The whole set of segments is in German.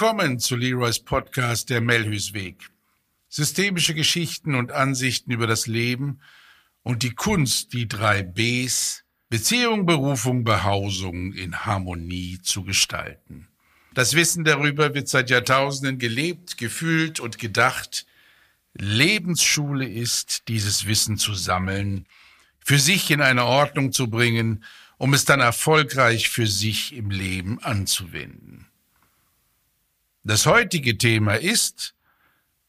willkommen zu Leroys Podcast Der Melhüsweg. Systemische Geschichten und Ansichten über das Leben und die Kunst, die drei Bs, Beziehung, Berufung, Behausung in Harmonie zu gestalten. Das Wissen darüber wird seit Jahrtausenden gelebt, gefühlt und gedacht. Lebensschule ist, dieses Wissen zu sammeln, für sich in eine Ordnung zu bringen, um es dann erfolgreich für sich im Leben anzuwenden. Das heutige Thema ist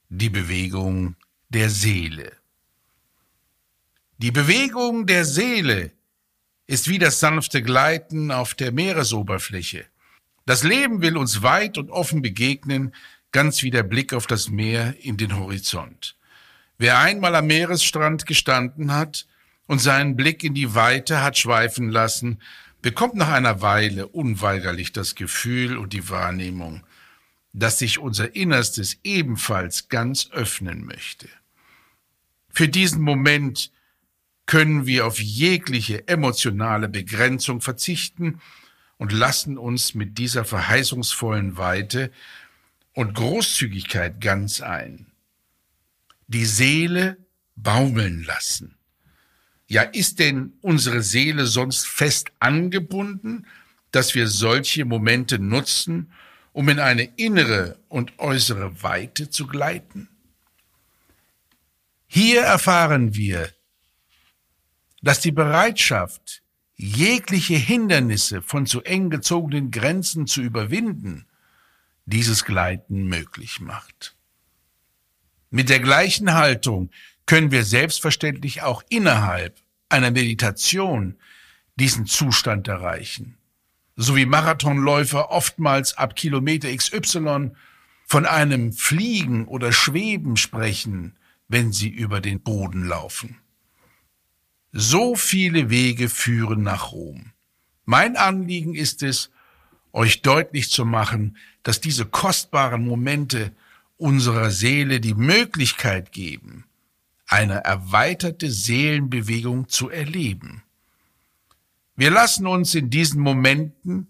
die Bewegung der Seele. Die Bewegung der Seele ist wie das sanfte Gleiten auf der Meeresoberfläche. Das Leben will uns weit und offen begegnen, ganz wie der Blick auf das Meer in den Horizont. Wer einmal am Meeresstrand gestanden hat und seinen Blick in die Weite hat schweifen lassen, bekommt nach einer Weile unweigerlich das Gefühl und die Wahrnehmung, dass sich unser Innerstes ebenfalls ganz öffnen möchte. Für diesen Moment können wir auf jegliche emotionale Begrenzung verzichten und lassen uns mit dieser verheißungsvollen Weite und Großzügigkeit ganz ein. Die Seele baumeln lassen. Ja, ist denn unsere Seele sonst fest angebunden, dass wir solche Momente nutzen, um in eine innere und äußere Weite zu gleiten? Hier erfahren wir, dass die Bereitschaft, jegliche Hindernisse von zu eng gezogenen Grenzen zu überwinden, dieses Gleiten möglich macht. Mit der gleichen Haltung können wir selbstverständlich auch innerhalb einer Meditation diesen Zustand erreichen so wie Marathonläufer oftmals ab Kilometer XY von einem Fliegen oder Schweben sprechen, wenn sie über den Boden laufen. So viele Wege führen nach Rom. Mein Anliegen ist es, euch deutlich zu machen, dass diese kostbaren Momente unserer Seele die Möglichkeit geben, eine erweiterte Seelenbewegung zu erleben. Wir lassen uns in diesen Momenten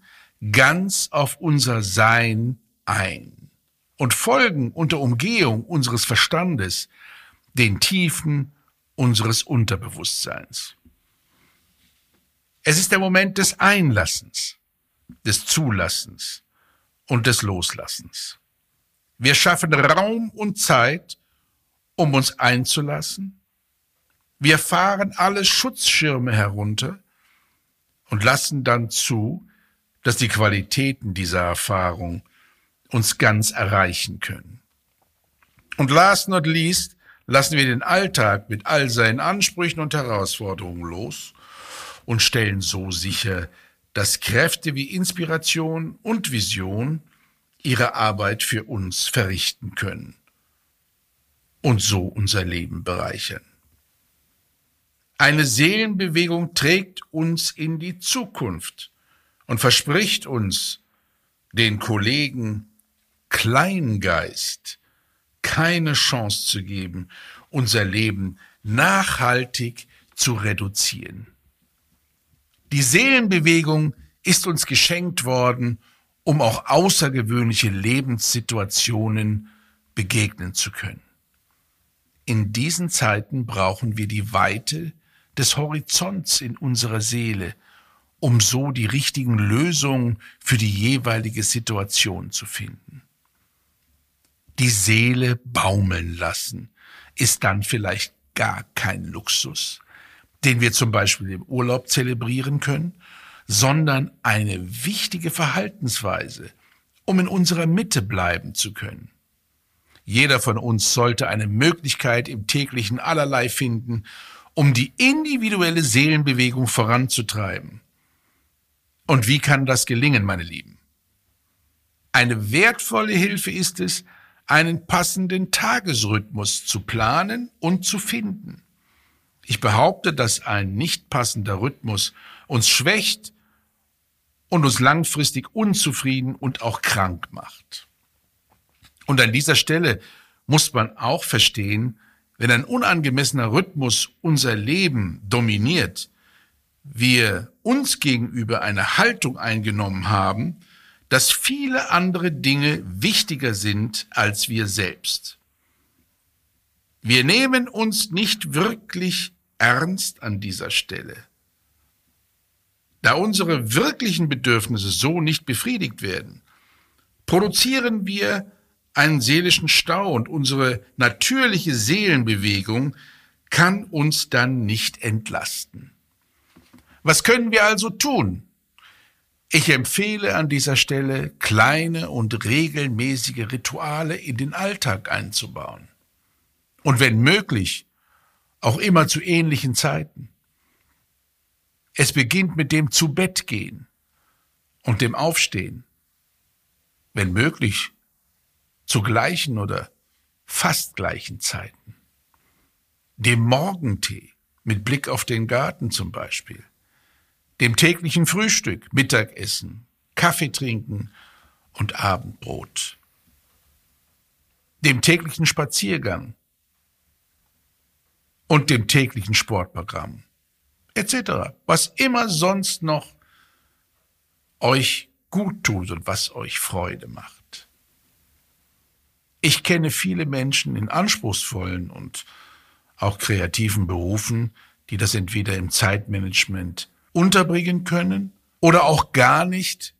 ganz auf unser Sein ein und folgen unter Umgehung unseres Verstandes den Tiefen unseres Unterbewusstseins. Es ist der Moment des Einlassens, des Zulassens und des Loslassens. Wir schaffen Raum und Zeit, um uns einzulassen. Wir fahren alle Schutzschirme herunter und lassen dann zu, dass die Qualitäten dieser Erfahrung uns ganz erreichen können. Und last not least lassen wir den Alltag mit all seinen Ansprüchen und Herausforderungen los und stellen so sicher, dass Kräfte wie Inspiration und Vision ihre Arbeit für uns verrichten können und so unser Leben bereichern. Eine Seelenbewegung trägt uns in die Zukunft und verspricht uns, den Kollegen Kleingeist keine Chance zu geben, unser Leben nachhaltig zu reduzieren. Die Seelenbewegung ist uns geschenkt worden, um auch außergewöhnliche Lebenssituationen begegnen zu können. In diesen Zeiten brauchen wir die Weite des Horizonts in unserer Seele, um so die richtigen Lösungen für die jeweilige Situation zu finden. Die Seele baumeln lassen ist dann vielleicht gar kein Luxus, den wir zum Beispiel im Urlaub zelebrieren können, sondern eine wichtige Verhaltensweise, um in unserer Mitte bleiben zu können. Jeder von uns sollte eine Möglichkeit im täglichen allerlei finden, um die individuelle Seelenbewegung voranzutreiben. Und wie kann das gelingen, meine Lieben? Eine wertvolle Hilfe ist es, einen passenden Tagesrhythmus zu planen und zu finden. Ich behaupte, dass ein nicht passender Rhythmus uns schwächt und uns langfristig unzufrieden und auch krank macht. Und an dieser Stelle muss man auch verstehen, wenn ein unangemessener Rhythmus unser Leben dominiert, wir uns gegenüber eine Haltung eingenommen haben, dass viele andere Dinge wichtiger sind als wir selbst. Wir nehmen uns nicht wirklich ernst an dieser Stelle. Da unsere wirklichen Bedürfnisse so nicht befriedigt werden, produzieren wir einen seelischen Stau und unsere natürliche Seelenbewegung kann uns dann nicht entlasten. Was können wir also tun? Ich empfehle an dieser Stelle, kleine und regelmäßige Rituale in den Alltag einzubauen. Und wenn möglich, auch immer zu ähnlichen Zeiten. Es beginnt mit dem Zu-Bett-Gehen und dem Aufstehen. Wenn möglich, zu gleichen oder fast gleichen Zeiten. Dem Morgentee mit Blick auf den Garten zum Beispiel. Dem täglichen Frühstück, Mittagessen, Kaffee trinken und Abendbrot. Dem täglichen Spaziergang und dem täglichen Sportprogramm etc. Was immer sonst noch euch gut tut und was euch Freude macht. Ich kenne viele Menschen in anspruchsvollen und auch kreativen Berufen, die das entweder im Zeitmanagement unterbringen können oder auch gar nicht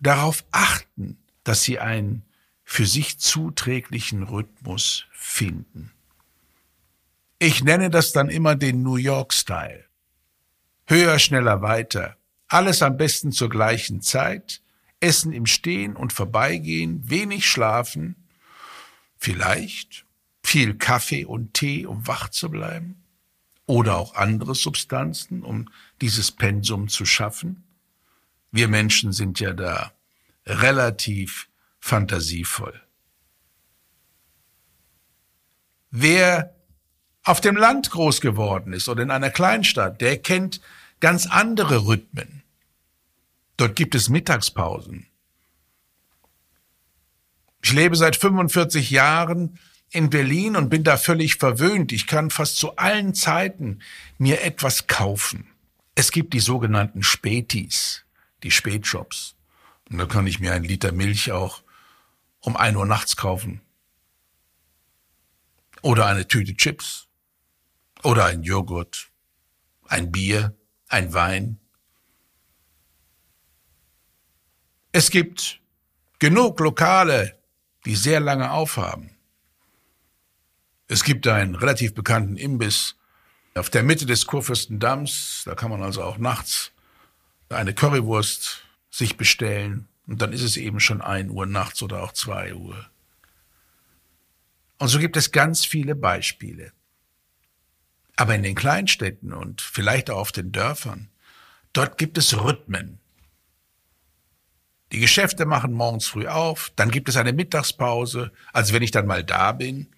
darauf achten, dass sie einen für sich zuträglichen Rhythmus finden. Ich nenne das dann immer den New York-Style. Höher, schneller, weiter. Alles am besten zur gleichen Zeit. Essen im Stehen und Vorbeigehen, wenig schlafen. Vielleicht viel Kaffee und Tee, um wach zu bleiben. Oder auch andere Substanzen, um dieses Pensum zu schaffen. Wir Menschen sind ja da relativ fantasievoll. Wer auf dem Land groß geworden ist oder in einer Kleinstadt, der kennt ganz andere Rhythmen. Dort gibt es Mittagspausen. Ich lebe seit 45 Jahren in Berlin und bin da völlig verwöhnt. Ich kann fast zu allen Zeiten mir etwas kaufen. Es gibt die sogenannten Spätis, die Spätshops. Und da kann ich mir einen Liter Milch auch um ein Uhr nachts kaufen. Oder eine Tüte Chips. Oder ein Joghurt, ein Bier, ein Wein. Es gibt genug Lokale, die sehr lange aufhaben. Es gibt einen relativ bekannten Imbiss auf der Mitte des Kurfürstendamms. Da kann man also auch nachts eine Currywurst sich bestellen. Und dann ist es eben schon ein Uhr nachts oder auch zwei Uhr. Und so gibt es ganz viele Beispiele. Aber in den Kleinstädten und vielleicht auch auf den Dörfern, dort gibt es Rhythmen. Die Geschäfte machen morgens früh auf, dann gibt es eine Mittagspause, also wenn ich dann mal da bin,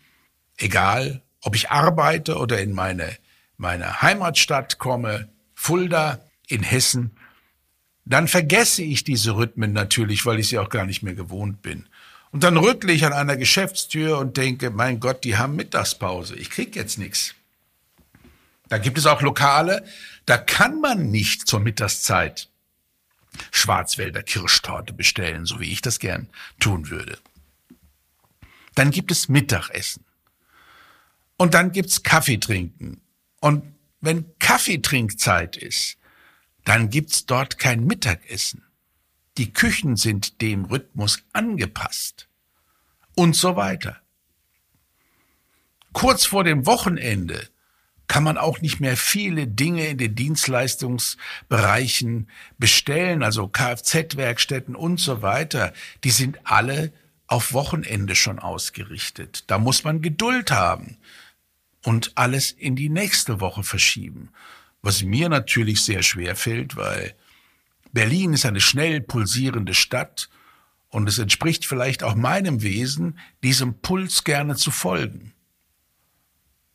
egal, ob ich arbeite oder in meine, meine Heimatstadt komme, Fulda in Hessen, dann vergesse ich diese Rhythmen natürlich, weil ich sie auch gar nicht mehr gewohnt bin. Und dann rüttle ich an einer Geschäftstür und denke, mein Gott, die haben Mittagspause, ich krieg jetzt nichts. Da gibt es auch Lokale, da kann man nicht zur Mittagszeit Schwarzwälder Kirschtorte bestellen, so wie ich das gern tun würde. Dann gibt es Mittagessen. Und dann gibt's Kaffee trinken. Und wenn Kaffeetrinkzeit ist, dann gibt's dort kein Mittagessen. Die Küchen sind dem Rhythmus angepasst. Und so weiter. Kurz vor dem Wochenende kann man auch nicht mehr viele Dinge in den Dienstleistungsbereichen bestellen, also Kfz-Werkstätten und so weiter. Die sind alle auf Wochenende schon ausgerichtet. Da muss man Geduld haben und alles in die nächste Woche verschieben. Was mir natürlich sehr schwer fällt, weil Berlin ist eine schnell pulsierende Stadt und es entspricht vielleicht auch meinem Wesen, diesem Puls gerne zu folgen.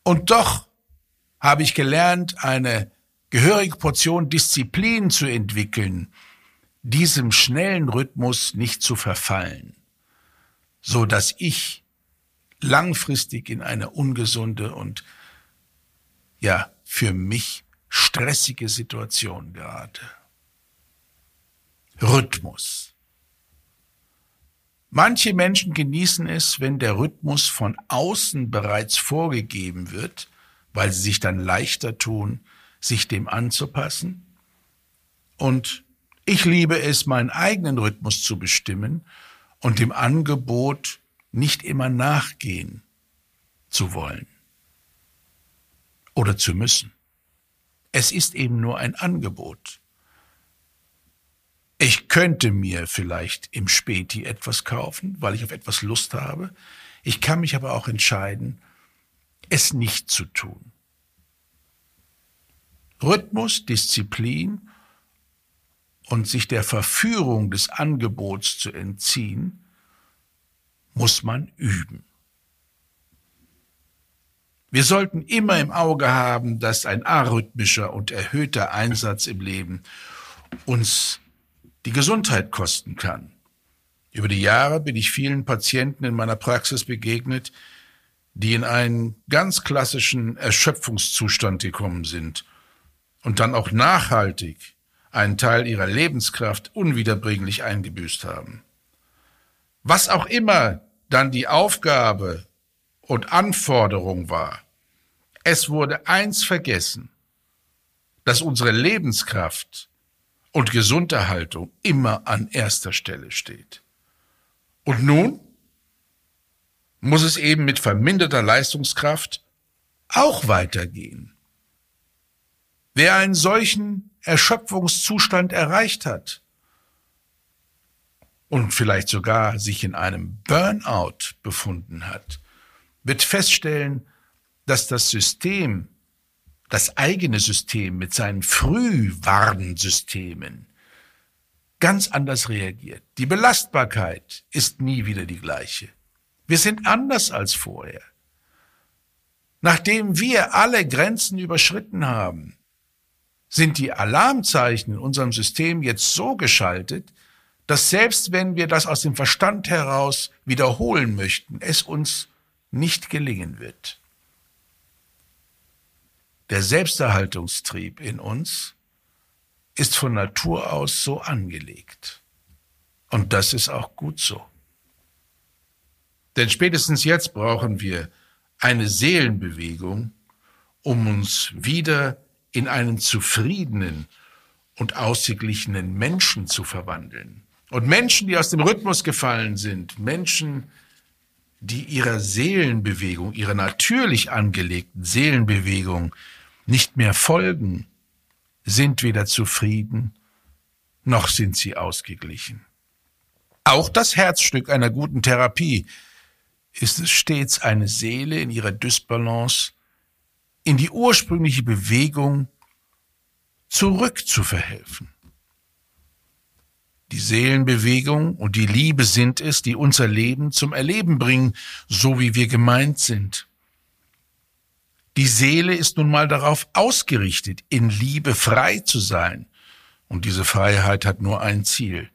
Und doch habe ich gelernt, eine gehörige Portion Disziplin zu entwickeln, diesem schnellen Rhythmus nicht zu verfallen, so dass ich langfristig in eine ungesunde und ja, für mich stressige Situation gerate. Rhythmus. Manche Menschen genießen es, wenn der Rhythmus von außen bereits vorgegeben wird, weil sie sich dann leichter tun, sich dem anzupassen. Und ich liebe es, meinen eigenen Rhythmus zu bestimmen und dem Angebot nicht immer nachgehen zu wollen oder zu müssen. Es ist eben nur ein Angebot. Ich könnte mir vielleicht im Späti etwas kaufen, weil ich auf etwas Lust habe. Ich kann mich aber auch entscheiden, es nicht zu tun. Rhythmus, Disziplin und sich der Verführung des Angebots zu entziehen, muss man üben. Wir sollten immer im Auge haben, dass ein arrhythmischer und erhöhter Einsatz im Leben uns die Gesundheit kosten kann. Über die Jahre bin ich vielen Patienten in meiner Praxis begegnet, die in einen ganz klassischen Erschöpfungszustand gekommen sind und dann auch nachhaltig einen Teil ihrer Lebenskraft unwiederbringlich eingebüßt haben. Was auch immer dann die Aufgabe und Anforderung war, es wurde eins vergessen, dass unsere Lebenskraft und Gesunderhaltung immer an erster Stelle steht. Und nun muss es eben mit verminderter Leistungskraft auch weitergehen. Wer einen solchen Erschöpfungszustand erreicht hat und vielleicht sogar sich in einem Burnout befunden hat, wird feststellen, dass das System das eigene System mit seinen Frühwarnsystemen ganz anders reagiert. Die Belastbarkeit ist nie wieder die gleiche. Wir sind anders als vorher. Nachdem wir alle Grenzen überschritten haben, sind die Alarmzeichen in unserem System jetzt so geschaltet, dass selbst wenn wir das aus dem Verstand heraus wiederholen möchten, es uns nicht gelingen wird der Selbsterhaltungstrieb in uns ist von Natur aus so angelegt. Und das ist auch gut so. Denn spätestens jetzt brauchen wir eine Seelenbewegung, um uns wieder in einen zufriedenen und ausgeglichenen Menschen zu verwandeln. Und Menschen, die aus dem Rhythmus gefallen sind, Menschen, die ihrer Seelenbewegung, ihrer natürlich angelegten Seelenbewegung nicht mehr folgen, sind weder zufrieden, noch sind sie ausgeglichen. Auch das Herzstück einer guten Therapie ist es stets, eine Seele in ihrer Dysbalance in die ursprüngliche Bewegung zurückzuverhelfen. Die Seelenbewegung und die Liebe sind es, die unser Leben zum Erleben bringen, so wie wir gemeint sind. Die Seele ist nun mal darauf ausgerichtet, in Liebe frei zu sein. Und diese Freiheit hat nur ein Ziel,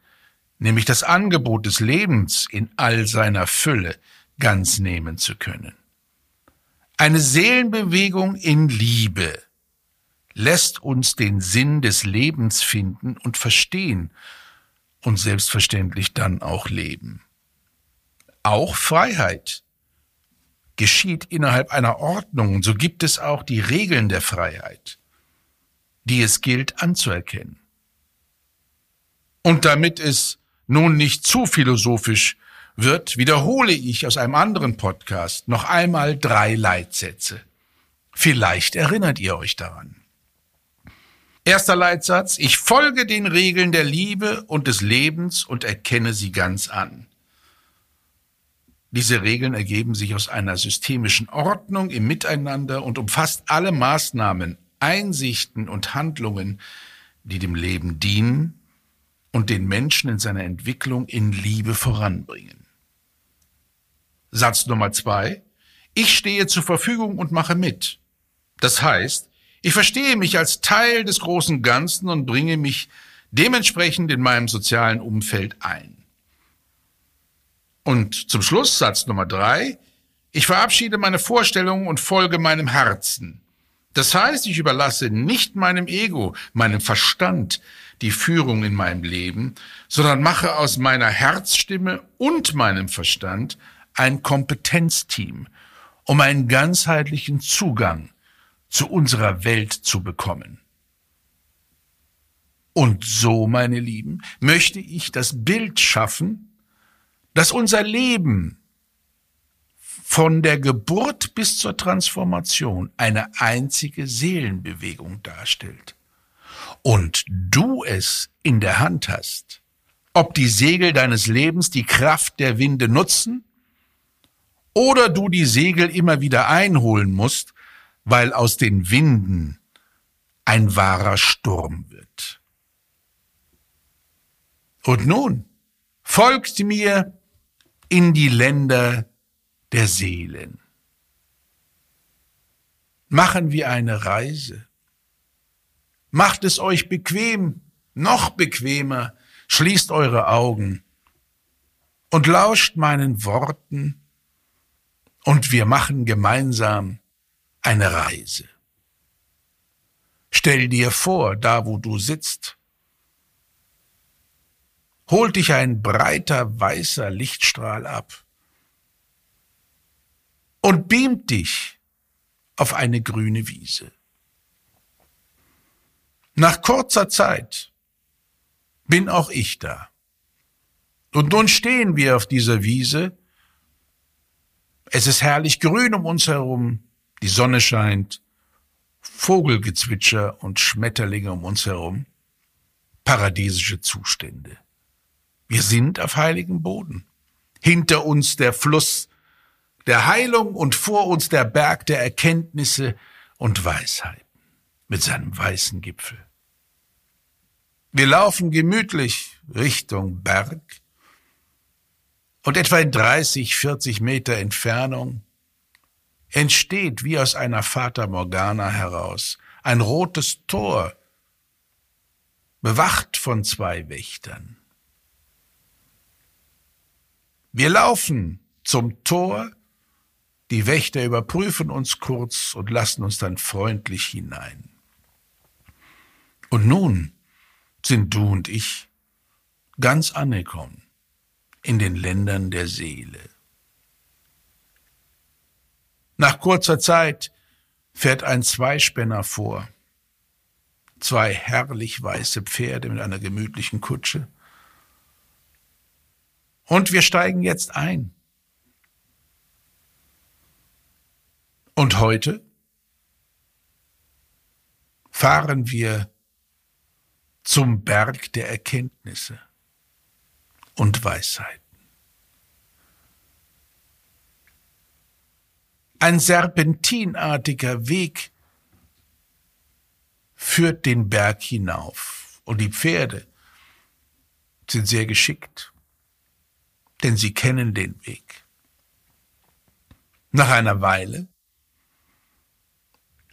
nämlich das Angebot des Lebens in all seiner Fülle ganz nehmen zu können. Eine Seelenbewegung in Liebe lässt uns den Sinn des Lebens finden und verstehen und selbstverständlich dann auch leben. Auch Freiheit geschieht innerhalb einer Ordnung, so gibt es auch die Regeln der Freiheit, die es gilt anzuerkennen. Und damit es nun nicht zu philosophisch wird, wiederhole ich aus einem anderen Podcast noch einmal drei Leitsätze. Vielleicht erinnert ihr euch daran. Erster Leitsatz, ich folge den Regeln der Liebe und des Lebens und erkenne sie ganz an. Diese Regeln ergeben sich aus einer systemischen Ordnung im Miteinander und umfasst alle Maßnahmen, Einsichten und Handlungen, die dem Leben dienen und den Menschen in seiner Entwicklung in Liebe voranbringen. Satz Nummer zwei. Ich stehe zur Verfügung und mache mit. Das heißt, ich verstehe mich als Teil des großen Ganzen und bringe mich dementsprechend in meinem sozialen Umfeld ein. Und zum Schluss Satz Nummer drei. Ich verabschiede meine Vorstellungen und folge meinem Herzen. Das heißt, ich überlasse nicht meinem Ego, meinem Verstand, die Führung in meinem Leben, sondern mache aus meiner Herzstimme und meinem Verstand ein Kompetenzteam, um einen ganzheitlichen Zugang zu unserer Welt zu bekommen. Und so, meine Lieben, möchte ich das Bild schaffen, dass unser Leben von der Geburt bis zur Transformation eine einzige Seelenbewegung darstellt. Und du es in der Hand hast, ob die Segel deines Lebens die Kraft der Winde nutzen oder du die Segel immer wieder einholen musst, weil aus den Winden ein wahrer Sturm wird. Und nun folgt mir in die Länder der Seelen. Machen wir eine Reise. Macht es euch bequem, noch bequemer, schließt eure Augen und lauscht meinen Worten und wir machen gemeinsam eine Reise. Stell dir vor, da wo du sitzt, holt dich ein breiter weißer Lichtstrahl ab und beamt dich auf eine grüne Wiese. Nach kurzer Zeit bin auch ich da. Und nun stehen wir auf dieser Wiese. Es ist herrlich grün um uns herum, die Sonne scheint, Vogelgezwitscher und Schmetterlinge um uns herum, paradiesische Zustände. Wir sind auf heiligem Boden. Hinter uns der Fluss der Heilung und vor uns der Berg der Erkenntnisse und Weisheiten mit seinem weißen Gipfel. Wir laufen gemütlich Richtung Berg und etwa in 30, 40 Meter Entfernung entsteht wie aus einer Fata Morgana heraus ein rotes Tor, bewacht von zwei Wächtern. Wir laufen zum Tor, die Wächter überprüfen uns kurz und lassen uns dann freundlich hinein. Und nun sind du und ich ganz angekommen in den Ländern der Seele. Nach kurzer Zeit fährt ein Zweispänner vor, zwei herrlich weiße Pferde mit einer gemütlichen Kutsche, und wir steigen jetzt ein. Und heute fahren wir zum Berg der Erkenntnisse und Weisheiten. Ein serpentinartiger Weg führt den Berg hinauf und die Pferde sind sehr geschickt denn sie kennen den Weg. Nach einer Weile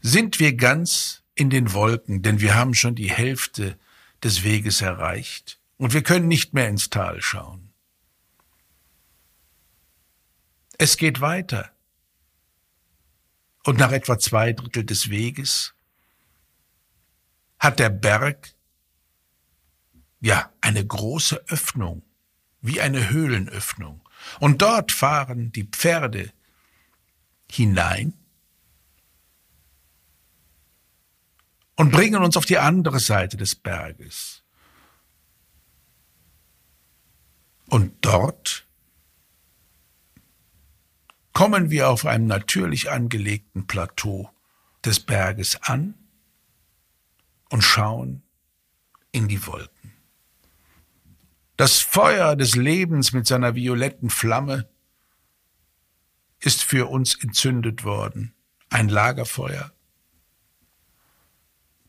sind wir ganz in den Wolken, denn wir haben schon die Hälfte des Weges erreicht und wir können nicht mehr ins Tal schauen. Es geht weiter. Und nach etwa zwei Drittel des Weges hat der Berg ja eine große Öffnung wie eine Höhlenöffnung. Und dort fahren die Pferde hinein und bringen uns auf die andere Seite des Berges. Und dort kommen wir auf einem natürlich angelegten Plateau des Berges an und schauen in die Wolken. Das Feuer des Lebens mit seiner violetten Flamme ist für uns entzündet worden. Ein Lagerfeuer.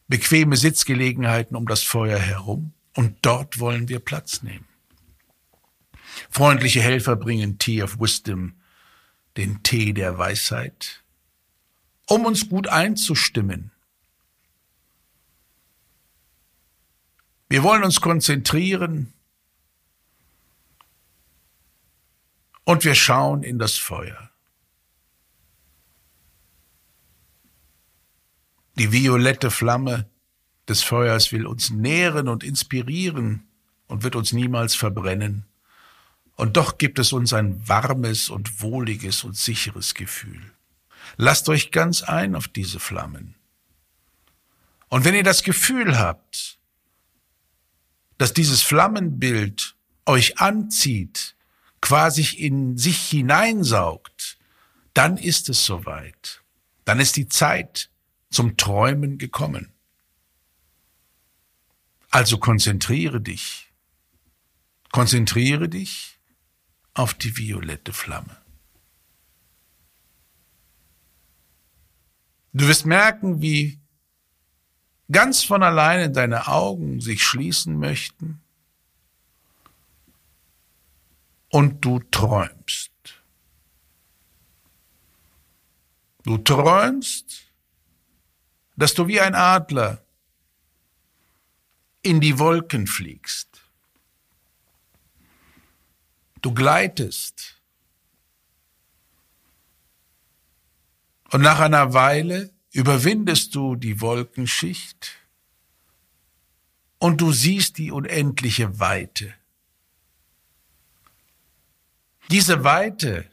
Bequeme Sitzgelegenheiten um das Feuer herum. Und dort wollen wir Platz nehmen. Freundliche Helfer bringen Tea of Wisdom, den Tee der Weisheit, um uns gut einzustimmen. Wir wollen uns konzentrieren, und wir schauen in das Feuer. Die violette Flamme des Feuers will uns nähren und inspirieren und wird uns niemals verbrennen. Und doch gibt es uns ein warmes und wohliges und sicheres Gefühl. Lasst euch ganz ein auf diese Flammen. Und wenn ihr das Gefühl habt, dass dieses Flammenbild euch anzieht, quasi in sich hineinsaugt, dann ist es soweit. Dann ist die Zeit zum Träumen gekommen. Also konzentriere dich. Konzentriere dich auf die violette Flamme. Du wirst merken, wie ganz von alleine deine Augen sich schließen möchten und du träumst. Du träumst, dass du wie ein Adler in die Wolken fliegst. Du gleitest. Und nach einer Weile überwindest du die Wolkenschicht und du siehst die unendliche Weite. Diese Weite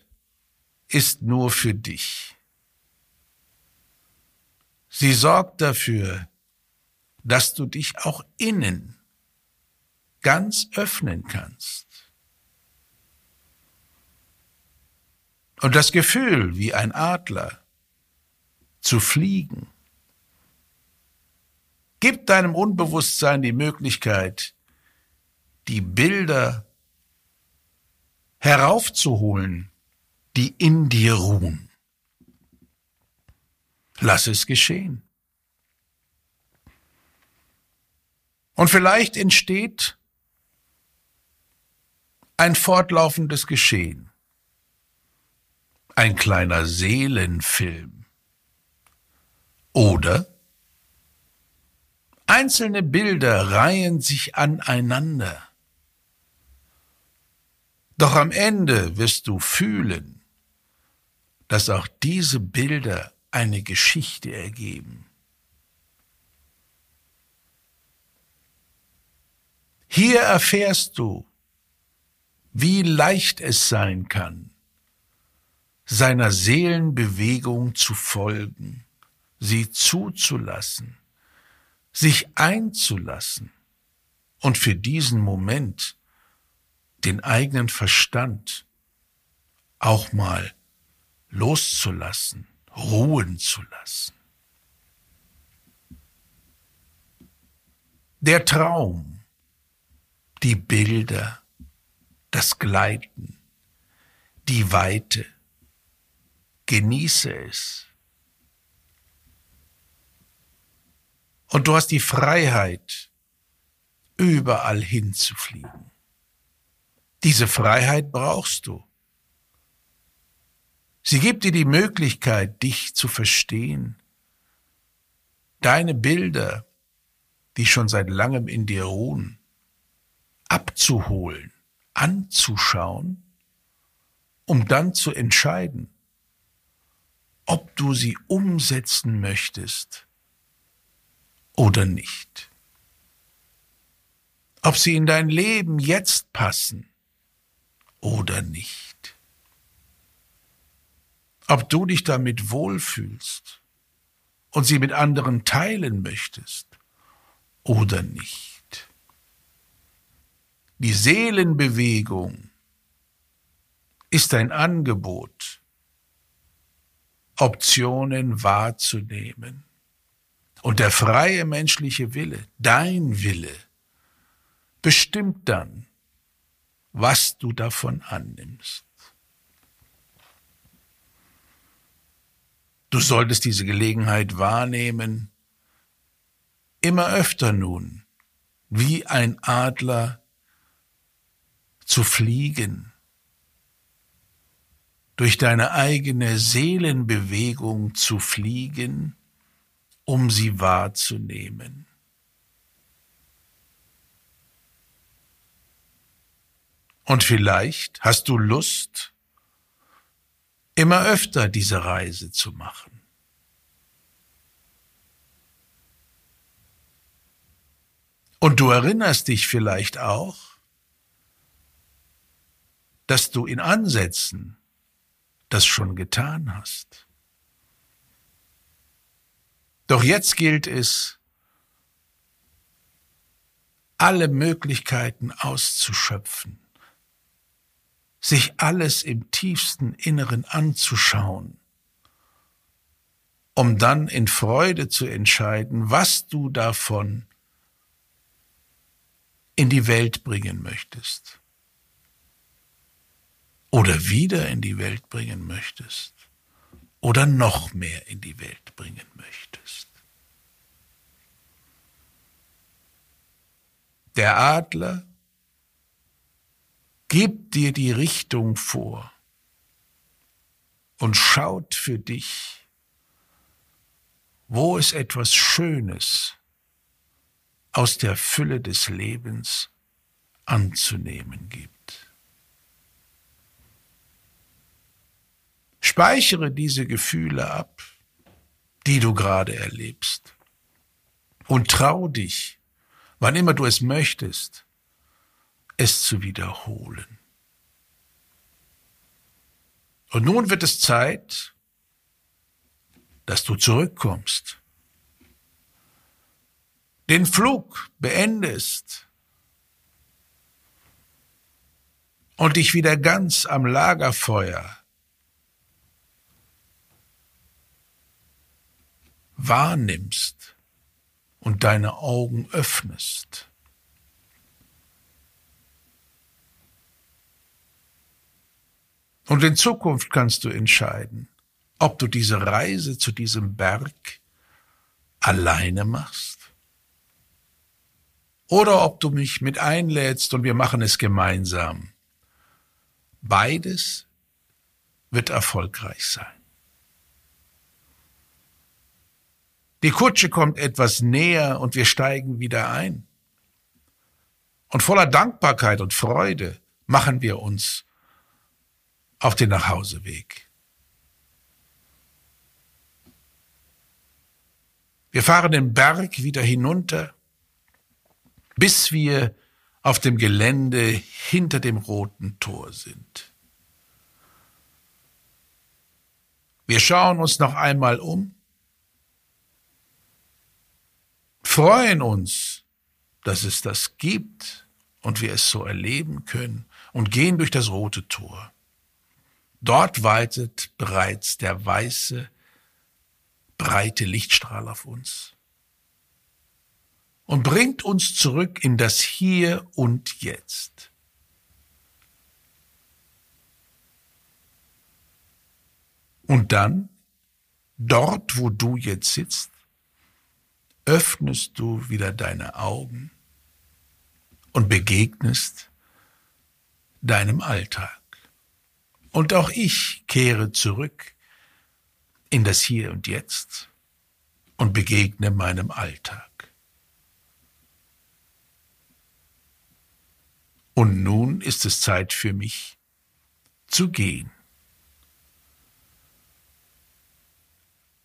ist nur für dich. Sie sorgt dafür, dass du dich auch innen ganz öffnen kannst. Und das Gefühl, wie ein Adler zu fliegen. Gib deinem Unbewusstsein die Möglichkeit, die Bilder heraufzuholen, die in dir ruhen. Lass es geschehen. Und vielleicht entsteht ein fortlaufendes Geschehen, ein kleiner Seelenfilm oder einzelne Bilder reihen sich aneinander. Doch am Ende wirst du fühlen, dass auch diese Bilder eine Geschichte ergeben. Hier erfährst du, wie leicht es sein kann, seiner Seelenbewegung zu folgen sie zuzulassen, sich einzulassen und für diesen Moment den eigenen Verstand auch mal loszulassen, ruhen zu lassen. Der Traum, die Bilder, das Gleiten, die Weite, genieße es. Und du hast die Freiheit, überall hinzufliegen. Diese Freiheit brauchst du. Sie gibt dir die Möglichkeit, dich zu verstehen, deine Bilder, die schon seit langem in dir ruhen, abzuholen, anzuschauen, um dann zu entscheiden, ob du sie umsetzen möchtest oder nicht. Ob sie in dein Leben jetzt passen oder nicht. Ob du dich damit wohlfühlst und sie mit anderen teilen möchtest oder nicht. Die Seelenbewegung ist ein Angebot, Optionen wahrzunehmen und der freie menschliche Wille, dein Wille, bestimmt dann, was du davon annimmst. Du solltest diese Gelegenheit wahrnehmen, immer öfter nun, wie ein Adler zu fliegen, durch deine eigene Seelenbewegung zu fliegen, um sie wahrzunehmen. Und vielleicht hast du Lust, immer öfter diese Reise zu machen. Und du erinnerst dich vielleicht auch, dass du in Ansätzen das schon getan hast. Doch jetzt gilt es, alle Möglichkeiten auszuschöpfen, sich alles im tiefsten Inneren anzuschauen, um dann in Freude zu entscheiden, was du davon in die Welt bringen möchtest oder wieder in die Welt bringen möchtest oder noch mehr in die Welt bringen möchtest. Der Adler gibt dir die Richtung vor und schaut für dich, wo es etwas Schönes aus der Fülle des Lebens anzunehmen gibt. Speichere diese Gefühle ab, die du gerade erlebst. Und trau dich, wann immer du es möchtest, es zu wiederholen. Und nun wird es Zeit, dass du zurückkommst, den Flug beendest und dich wieder ganz am Lagerfeuer wahrnimmst und deine Augen öffnest. Und in Zukunft kannst du entscheiden, ob du diese Reise zu diesem Berg alleine machst oder ob du mich mit einlädst und wir machen es gemeinsam. Beides wird erfolgreich sein. Die Kutsche kommt etwas näher und wir steigen wieder ein. Und voller Dankbarkeit und Freude machen wir uns auf den Nachhauseweg. Wir fahren den Berg wieder hinunter, bis wir auf dem Gelände hinter dem roten Tor sind. Wir schauen uns noch einmal um freuen uns, dass es das gibt und wir es so erleben können und gehen durch das rote Tor. Dort weitet bereits der weiße, breite Lichtstrahl auf uns und bringt uns zurück in das Hier und Jetzt. Und dann, dort wo du jetzt sitzt, öffnest du wieder deine Augen und begegnest deinem Alltag. Und auch ich kehre zurück in das Hier und Jetzt und begegne meinem Alltag. Und nun ist es Zeit für mich zu gehen.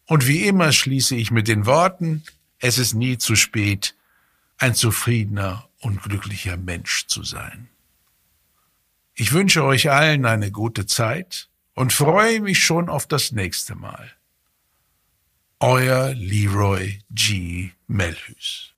Und wie immer schließe ich mit den Worten, es ist nie zu spät, ein zufriedener und glücklicher Mensch zu sein. Ich wünsche euch allen eine gute Zeit und freue mich schon auf das nächste Mal. Euer Leroy G. Melhus.